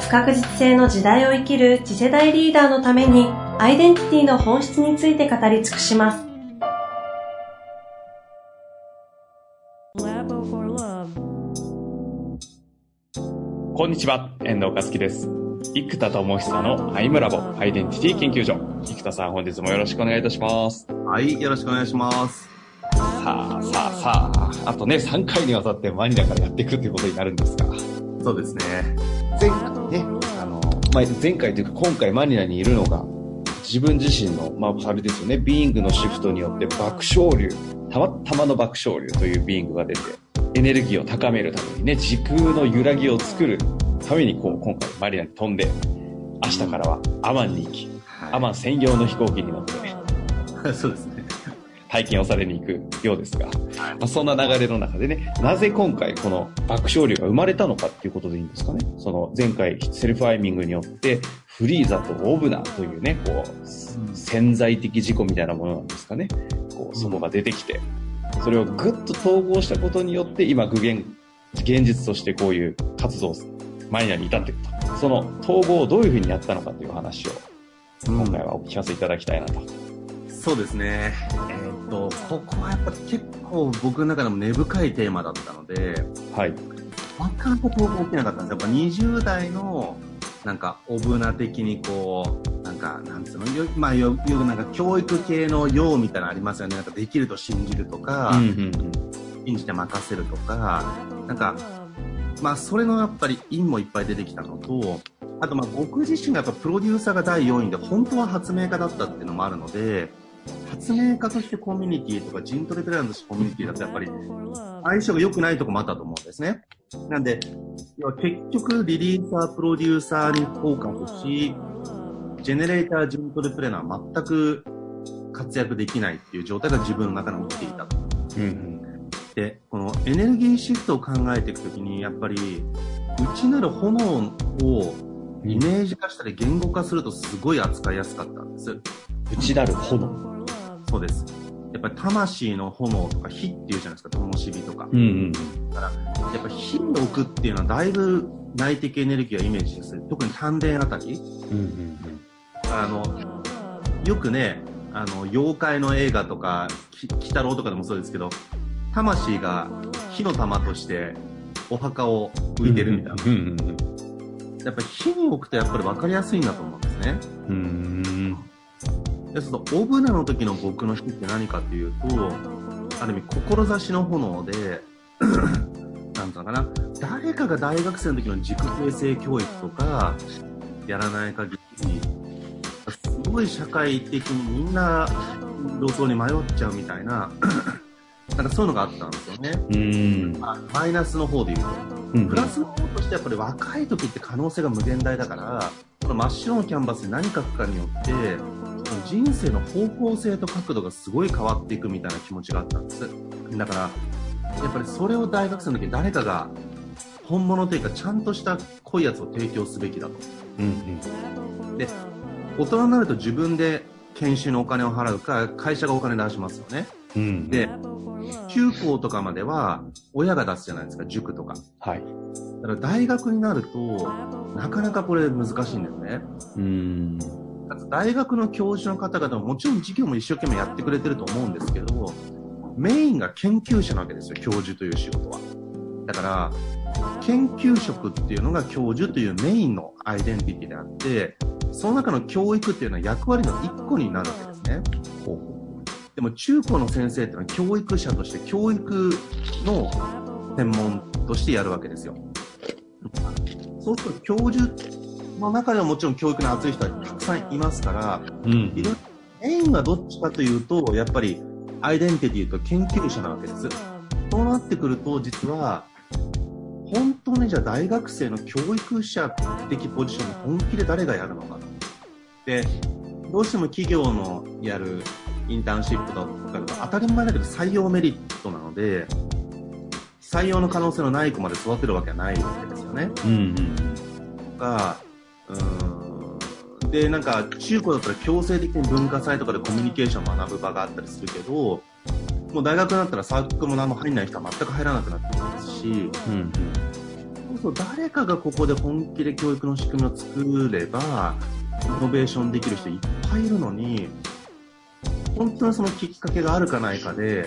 不確実性の時代を生きる次世代リーダーのためにアイデンティティの本質について語り尽くします。こんにちは、遠藤和樹です。生田智久のアイムラボアイデンティティ研究所。生田さん、本日もよろしくお願いいたします。はい、よろしくお願いします。さあ、さあ、さあ、あとね、3回にわたってマニラからやっていくということになるんですが。そうですね。前回ね、あの、まあ、前回というか今回マニラにいるのが、自分自身の、まあ、あれですよね、 Being のシフトによって爆笑流、たまたまの爆笑流という Being が出て、エネルギーを高めるためにね、時空の揺らぎを作るために、こう、今回マリナに飛んで、明日からはアマンに行き、アマン専用の飛行機に乗って、そうですね。体験をされに行くようですが、まあ、そんな流れの中でね、なぜ今回この爆笑流が生まれたのかっていうことでいいんですかね。その前回セルフアイミングによってフリーザとオブナというね、こう、潜在的事故みたいなものなんですかね。こう、そこが出てきて、それをぐっと統合したことによって今具現、現実としてこういう活動をマニアに至っていると。その統合をどういうふうにやったのかという話を今回はお聞かせいただきたいなと。そうですね。えー、っと、ここはやっぱ結構僕の中でも根深いテーマだったので、はい。なかなか統合起きなかったんですやっぱ20代のなんか、オブナ的にこう、なんか、なんつうの、よまあ、よくなんか教育系の用みたいなのありますよね。なんか、できると信じるとか、うんうんうん、信じて任せるとか、なんか、まあ、それのやっぱり因もいっぱい出てきたのと、あと、まあ、僕自身がやっぱプロデューサーが第4位で、本当は発明家だったっていうのもあるので、発明家としてコミュニティとか、ジントレプレイヤーとしてコミュニティだとやっぱり相性が良くないとこもあったと思うんですね。なんで、結局リリーサー、プロデューサーにフォーカスし、ジェネレーター、ジントレプレーナーは全く活躍できないっていう状態が自分の中に起きていたと。うん、で、このエネルギーシフトを考えていくときに、やっぱり、内なる炎をイメージ化したり言語化するとすごい扱いやすかったんです。内なる炎そうです。やっぱり魂の炎とか火っていうじゃないですか、灯火とか。うんうん、だから、やっぱ火を置くっていうのはだいぶ内的エネルギーをイメージする。特に丹田あたり。うんうんうん、あの、よくね、あの、妖怪の映画とか、鬼太郎とかでもそうですけど、魂が火の玉としてお墓を浮いてるみたいな。うんうんうん、やっぱ火に置くとやっぱり分かりやすいんだと思うんですね。うんでそのオブナの時の僕の火って何かっていうとある意味志の炎で なんとかな誰かが大学生の時の軸形成教育とかやらない限りすごい社会的にみんな路頭に迷っちゃうみたいな なんかそういうのがあったんですよね。うんマイナスの方で言うと。うん、プラスの方としてやっぱり若い時って可能性が無限大だから、この真っ白のキャンバスで何書くかによって、人生の方向性と角度がすごい変わっていくみたいな気持ちがあったんです。だから、やっぱりそれを大学生の時に誰かが本物というかちゃんとした濃いやつを提供すべきだと。うんうん、で、大人になると自分で研修のお金を払うか、会社がお金出しますよね。うん、で、中高とかまでは親が出すじゃないですか、塾とか。はい。だから大学になると、なかなかこれ難しいんだよね。うん。大学の教授の方々ももちろん授業も一生懸命やってくれてると思うんですけど、メインが研究者なわけですよ、教授という仕事は。だから、研究職っていうのが教授というメインのアイデンティティであって、その中の教育っていうのは役割の一個になるわけですね。でも中高の先生っていうのは教育者として教育の専門としてやるわけですよ。そうすると教授の中ではもちろん教育の熱い人はたくさんいますから、うん、いろメインはどっちかというと、やっぱりアイデンティティと研究者なわけです。そうなってくると、実は、本当にじゃあ大学生の教育者的ポジションに本気で誰がやるのかでどうしても企業のやるインターンシップとか当たり前だけど採用メリットなので採用の可能性のない子まで育てるわけはないわけですよね。うんうん、がうん。でなんか中高だったら強制的に文化祭とかでコミュニケーションを学ぶ場があったりするけどもう大学になったらサークルも何も入んない人は全く入らなくなってきますし、うんうん、そうそう誰かがここで本気で教育の仕組みを作ればイノベーションできる人いっぱいいるのに本当にそのきっかけがあるかないかで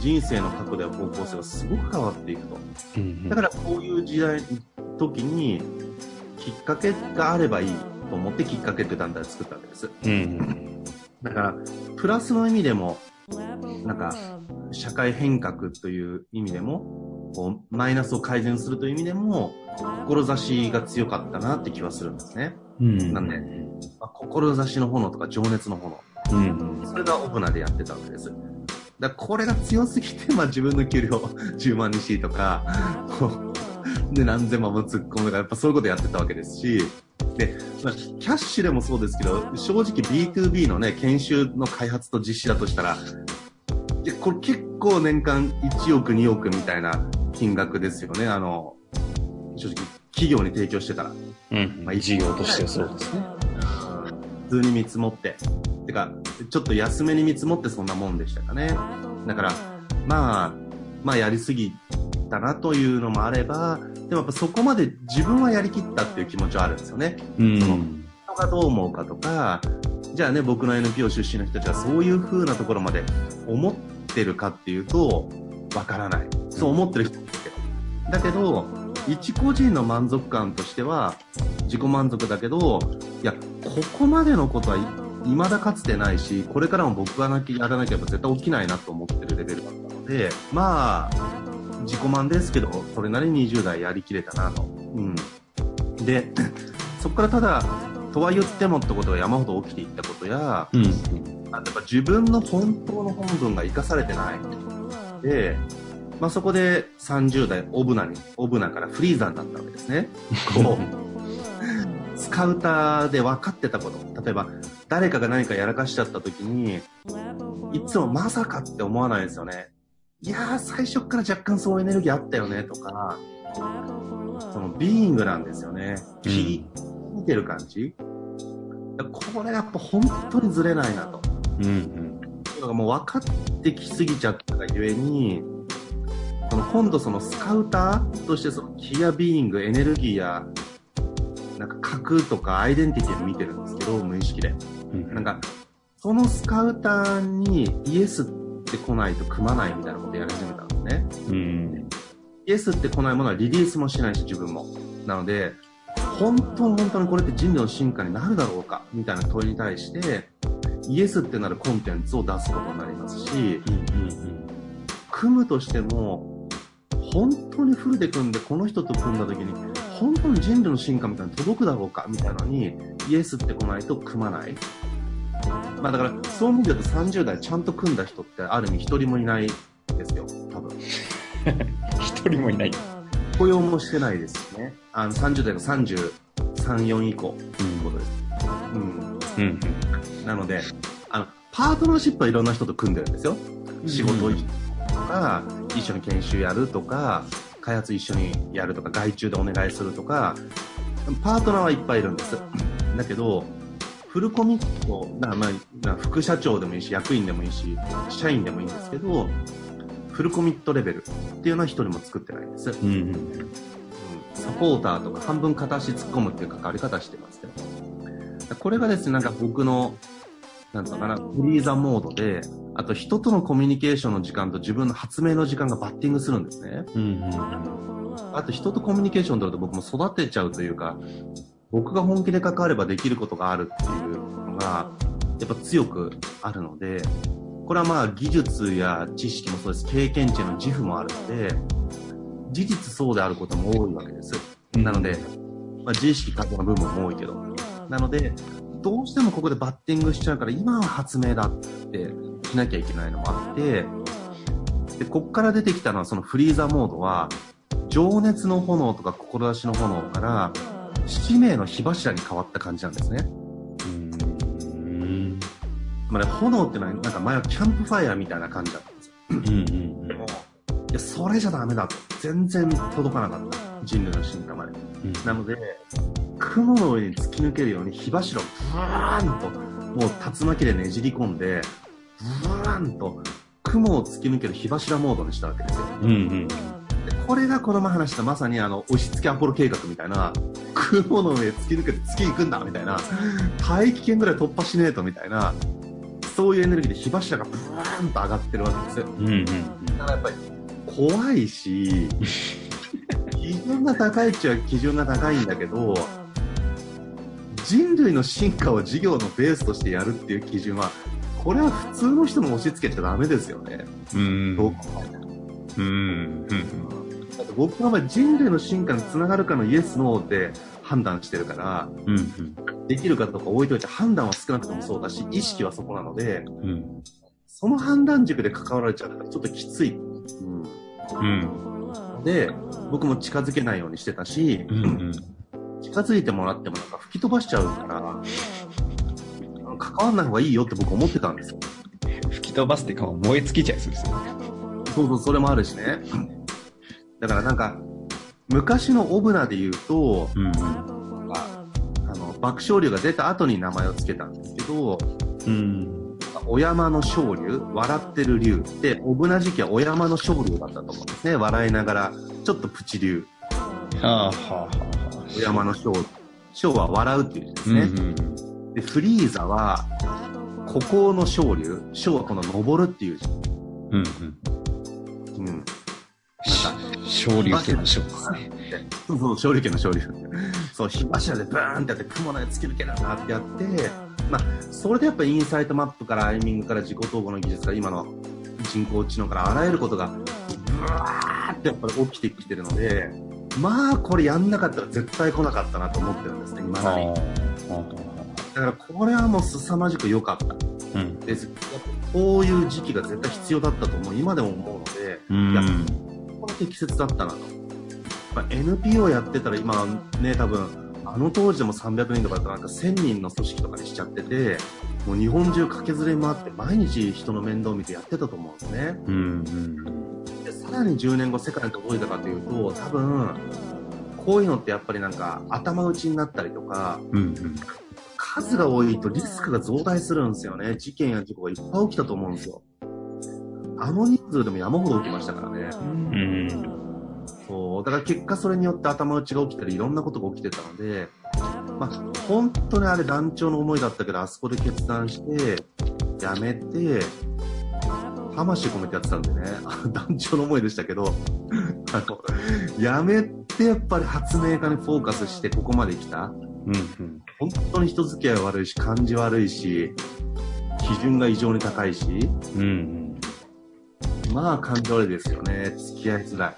人生の角度や方向性がすごく変わっていくと、だからこういう時代時にきっかけがあればいいと思ってきっかけって団体を作ったわけです、うん。うん、だからプラスの意味でもなんか社会変革という意味でもこうマイナスを改善するという意味でも志が強かったなって気はするんですね、うん、なんで、まあ、志の炎とか情熱の炎、うん、それがオブナでやってたわけです。だこれが強すぎて、まあ、自分の給料10 万にしとかで何千万も突っ込むとかやっぱそういうことやってたわけですし。で、まあ、キャッシュでもそうですけど正直 B2B のね研修の開発と実施だとしたらいやこれ結構年間1億2億みたいな金額ですよね。あの正直企業に提供してたら、うん。まあ、事業としてそうですね、普通に見積もって。てかちょっと安めに見積もってそんなもんでしたかね。だからまあまあやりすぎたなというのもあればでもやっぱそこまで自分はやりきったっていう気持ちはあるんですよね、うん、その人がどう思うかとかじゃあね僕の NPO 出身の人たちはそういう風なところまで思ってるかっていうとわからない。そう思ってる人もいるけど。だけど一個人の満足感としては自己満足だけどいやここまでのことは未だかつてないしこれからも僕がなきやらなければ絶対起きないなと思ってるレベルだったのでまあ自己満ですけどそれなりに20代やりきれたなと、うん、で そこからただとは言ってもってことが山ほど起きていったことや、うん、やっぱ自分の本当の本分が生かされてない。で、まあ、そこで30代オブナにオブナからフリーザーになったわけですね。こうスカウターで分かってたこと。例えば誰かが何かやらかしちゃった時にいつもまさかって思わないですよねいやー最初から若干そうエネルギーあったよねとかそのビーイングなんですよね、聞いてる感じ。これやっぱ本当にずれないなと、うんうん、のがもう分かってきすぎちゃったがゆえにその今度そのスカウターとしてそのキアビーイングエネルギーやなんか核とかアイデンティティを見てるんですけど無意識で、うん、なんかそのスカウターにイエスって来ないと組まないみたいなことやり始めたんですね、うん、イエスって来ないものはリリースもしないし自分も。なので本当に本当にこれって人類の進化になるだろうかみたいな問いに対してイエスってなるコンテンツを出すことになりますし、うんうんうん、組むとしても本当にフルで組んでこの人と組んだ時に本当に人類の進化みたいに届くだろうかみたいなのにイエスって来ないと組まないまあだからそういう意味で言うと30代ちゃんと組んだ人ってある意味一人もいないですよ。多分。一人もいない。雇用もしてないですね。あの30代の334以降ということです、うん、うん、うん、なのであのパートナーシップはいろんな人と組んでるんですよ。仕事をとか、一緒に研修やるとか開発一緒にやるとか外注でお願いするとかパートナーはいっぱいいるんです。だけどフルコミットな、まあ、副社長でもいいし役員でもいいし社員でもいいんですけどフルコミットレベルっていうのは一人も作ってないんです、うん、うん、サポーターとか半分片足突っ込むっていう関わり方してますけど。これがですねなんか僕のなんとかなフリーザモードであと人とのコミュニケーションの時間と自分の発明の時間がバッティングするんですね、うん、あと人とコミュニケーション取ると僕も育てちゃうというか僕が本気で関わればできることがあるっていうのがやっぱ強くあるのでこれはまあ技術や知識もそうです。経験値の自負もあるので、事実そうであることも多いわけです。なので、まあ、自意識過去の部分も多いけど。なので、どうしてもここでバッティングしちゃうから、今は発明だってしなきゃいけないのもあって、で、こっから出てきたのはそのフリーザモードは、情熱の炎とか志の炎から使命の火柱に変わった感じなんですね。うん。まあね、炎ってのはなんか前はキャンプファイヤーみたいな感じだったんですよ。うんうんでも いやそれじゃダメだと。全然届かなかった。人類の進化まで、うん、なので雲の上に突き抜けるように火柱をブワーンともう竜巻でねじり込んでブワーンと雲を突き抜ける火柱モードにしたわけですよ、うんうんこれがこの前話したまさにあの押し付けアポロ計画みたいな雲の上突き抜けて月行くんだみたいな大気圏ぐらい突破しねえとみたいなそういうエネルギーで火柱がブワーンと上がってるわけですよ、うんうん、だからやっぱり怖いし基準が高いっちゃ基準が高いんだけど人類の進化を事業のベースとしてやるっていう基準はこれは普通の人も押し付けちゃダメですよね。うん。どう考えても。うん。だって僕は人類の進化につながるかのイエス、ノーで判断してるから、うんうん、できるかとか置いといて判断は少なくともそうだし、意識はそこなので、うん、その判断軸で関わられちゃったらちょっときつい。うん。うん、で、僕も近づけないようにしてたし、うんうん、近づいてもらってもなんか吹き飛ばしちゃうから、関わんない方がいいよって僕思ってたんですよ。吹き飛ばすってか燃え尽きちゃいそうですよね。そうそう、それもあるしね。だからなんか、昔のオブナで言うと、うん、あの爆笑流が出た後に名前を付けたんですけど、うん、お山の昇竜、笑ってる竜で、オブナ時期はお山の昇竜だったと思うんですね。笑いながら、ちょっとプチ竜。はあはあはあ。お山の昇竜。昇は笑うっていう字ですね。うんうんで、フリーザは、孤高の昇竜。昇はこの登るっていう字。うんうん。うん。なんか、昇竜家の昇ですね。そうそう、昇竜家の昇竜。そう、火柱でブーンってやって、雲の上突き抜けるなってやって、まあ、それでやっぱインサイトマップからアイミングから自己統合の技術から今の人工知能からあらゆることが、ブワーってやっぱり起きてきてるので、まあ、これやんなかったら絶対来なかったなと思ってるんですね、今まに。だからこれはもう凄まじく良かった。うん、でこういう時期が絶対必要だったと思う今でも思うので、うん、適切だったなと、まあ、NPO やってたら今ね多分あの当時でも300人とかだったらなんか1000人の組織とかにしちゃっててもう日本中駆けずれ回って毎日人の面倒を見てやってたと思うんですね、うんうん、でさらに10年後世界に届いたかというと多分こういうのってやっぱりなんか頭打ちになったりとか、うんうん数が多いとリスクが増大するんですよね。事件や事故がいっぱい起きたと思うんですよ。あの人数でも山ほど起きましたからね。うん。そう。だから結果それによって頭打ちが起きたりいろんなことが起きてたので、まあ、本当にあれ団長の思いだったけど、あそこで決断して、やめて、魂込めてやってたんでね、団長の思いでしたけど、あの、やめてやっぱり発明家にフォーカスしてここまで来た。うんうん、本当に人付き合い悪いし、感じ悪いし、基準が異常に高いし、うん、うん、まあ感じ悪いですよね。付き合いづらい。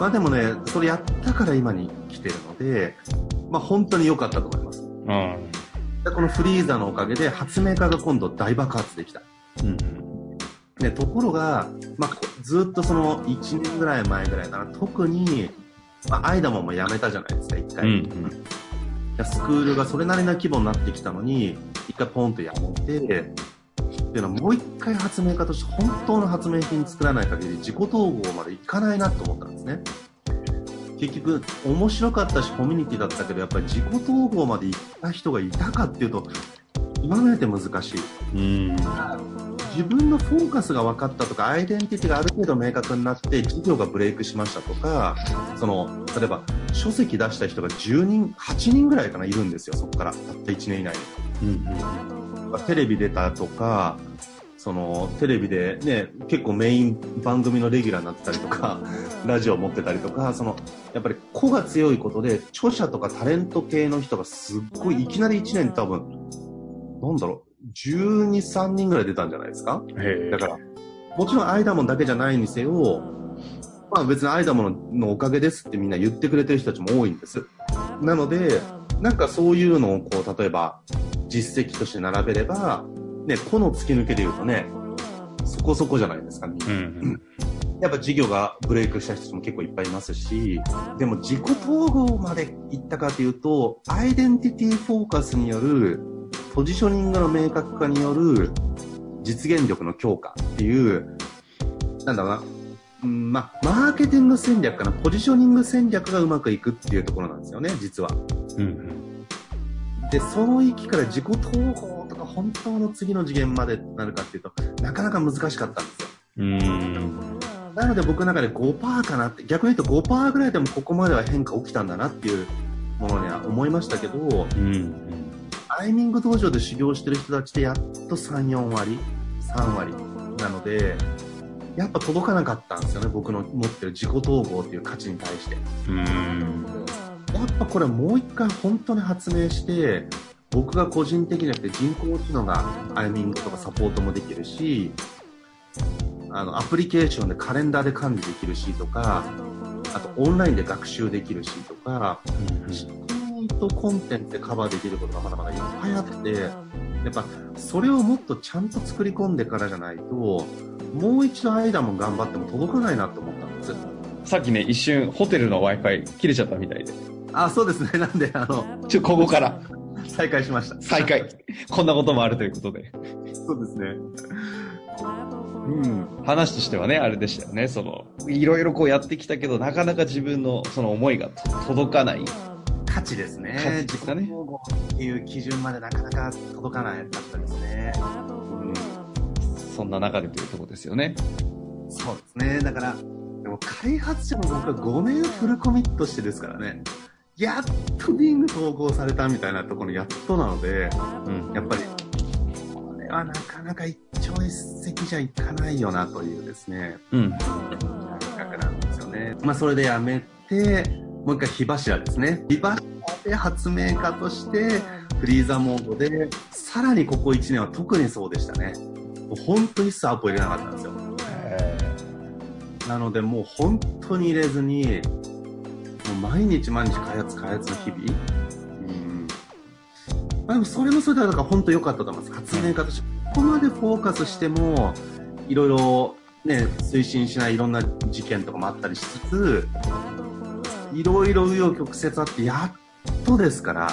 まあでもね、それやったから今に来てるので、まあ本当に良かったと思います。うん、でこのフリーザのおかげで発明家が今度大爆発できた。うんね、ところが、まあ、ずっとその1年ぐらい前ぐらいかな、特に、まあ、アイダモンも辞めたじゃないですか、一回。うんうんスクールがそれなりな規模になってきたのに、一回ポンとやめて、っていうのはもう一回発明家として本当の発明品作らない限り自己統合までいかないなと思ったんですね。結局、面白かったしコミュニティだったけど、やっぱり自己統合まで行った人がいたかっていうと、今まで難しい。うん自分のフォーカスが分かったとか、アイデンティティがある程度明確になって、事業がブレイクしましたとか、その、例えば、書籍出した人が10人、8人ぐらいかな、いるんですよ、そこから。たった1年以内に。うんうん、テレビ出たとか、その、テレビでね、結構メイン番組のレギュラーになってたりとか、ラジオ持ってたりとか、その、やっぱり個が強いことで、著者とかタレント系の人がすっごい、いきなり1年多分、なんだろう、12、3人ぐらい出たんじゃないですか？だから、もちろんアイダモンだけじゃないにせよ、まあ別にアイダモンのおかげですってみんな言ってくれてる人たちも多いんです。なので、なんかそういうのをこう、例えば実績として並べれば、ね、この突き抜けで言うとね、そこそこじゃないですか、みんな。うんやっぱ事業がブレイクした人も結構いっぱいいますし、でも自己統合までいったかというと、アイデンティティフォーカスによるポジショニングの明確化による実現力の強化っていう、なんだろうな、うんまあ、マーケティング戦略かな、ポジショニング戦略がうまくいくっていうところなんですよね、実は。うん、うん、で、その域から自己統合とか本当の次の次元までなるかっていうと、なかなか難しかったんですよ。うんなので僕の中で5%かなって、逆に言うと5%ぐらいでもここまでは変化起きたんだなっていうものには思いましたけど、うん、タイミング道場で修行してる人たちでやっと3、4割、3割なので、やっぱ届かなかったんですよね、僕の持ってる自己統合っていう価値に対して。うんやっぱこれもう一回本当に発明して、僕が個人的には人工知能がタイミングとかサポートもできるし、あのアプリケーションでカレンダーで管理できるしとか、あとオンラインで学習できるしとか、うん、とコンテンツでカバーできることがまだまだいっぱいあって、やっぱそれをもっとちゃんと作り込んでからじゃないと、もう一度間も頑張っても届かないなと思ったんです。さっきね、一瞬ホテルの Wi-Fi 切れちゃったみたいで。あ、そうですね。なんで、あの、ちょ、ここから。再開しました。再開。こんなこともあるということで。そうですね。うん、話としてはね、あれでしたよね。その、いろいろこうやってきたけど、なかなか自分のその思いが届かない。価値ですね。価値ですかね。っていう基準までなかなか届かないかったですね。うん、そんな中でというところですよね。そうですね。だから、でも開発者も僕は5年フルコミットしてですからね。やっとビング投稿されたみたいなところやっとなので、うん、やっぱりはなかなか一朝一夕じゃいかないよなというですね、うん。感覚なんですよね。まあ、それでやめて、もう一回火柱ですね。火柱で発明家として、フリーザモードで、さらにここ1年は特にそうでしたね。もう本当に一切アポ入れなかったんですよ。なのでもう本当に入れずに、もう毎日毎日開発開発の日々、まあ、でもそれもそれでだから本当良かったと思います。発明家として。ここまでフォーカスしても、いろいろね、推進しないいろんな事件とかもあったりしつつ、いろいろ紆余曲折あって、やっとですから、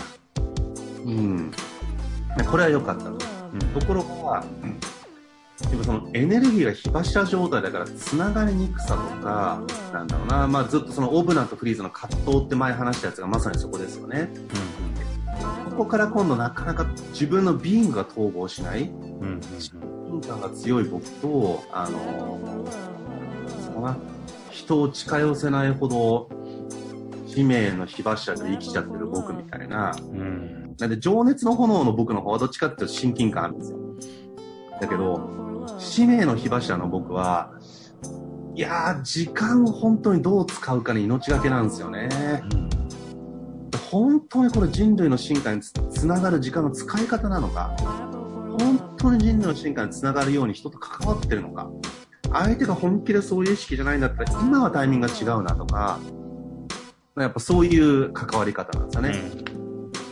うん。これは良かったと。うん、ところが、うん、でもそのエネルギーが火柱状態だから繋がりにくさとか、なんだろうな、まあずっとそのオブナとフリーズの葛藤って前話したやつがまさにそこですよね。うんここから今度なかなか自分のビーングが統合しない、うん、親近感が強い僕と、あの人を近寄せないほど使命の火柱で生きちゃってる僕みたいな、うん、なんで情熱の炎の僕の方はどっちかっていうと親近感あるんですよ。だけど、使命の火柱の僕は、いやー、時間を本当にどう使うかに命がけなんですよね。うん本当にこれ人類の進化につながる時間の使い方なのか、本当に人類の進化につながるように人と関わってるのか、相手が本気でそういう意識じゃないんだったら、今はタイミングが違うなとか、やっぱそういう関わり方なんですよね。うん、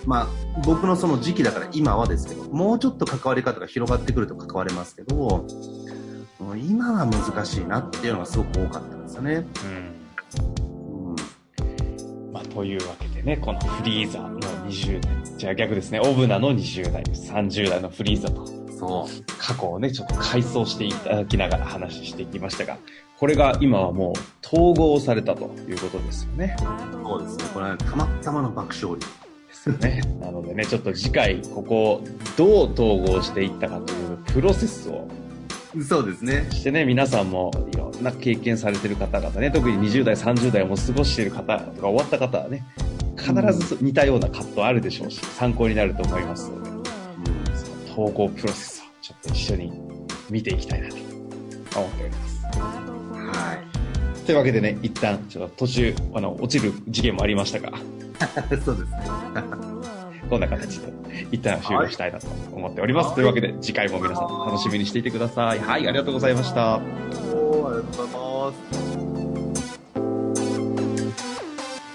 まあ、僕のその時期だから今はですけど、もうちょっと関わり方が広がってくると関われますけど、今は難しいなっていうのがすごく多かったんですよね。うん。うん、まあ、というわけでね、このフリーザの20代、じゃあ逆ですね、オブナの20代、30代のフリーザと、そう、過去をね、ちょっと回想していただきながら話していきましたが、これが今はもう統合されたということですよね。そうですね、これはたまたまの爆笑ですよね。なのでね、ちょっと次回、ここをどう統合していったかというプロセスをそうですね。してね、皆さんもいろんな経験されてる方々ね、特に20代、30代をも過ごしている方とか終わった方はね、必ず似たような葛藤あるでしょうし、参考になると思いますので、うん、その統合プロセスをちょっと一緒に見ていきたいなと思っております。はい。というわけでね、一旦、ちょっと途中、あの、落ちる事件もありましたが。そうですね。こんな形で、一旦終了したいなと思っております。はい、というわけで、次回も皆さん楽しみにしていてください。はい、ありがとうございました。ありがとうございます。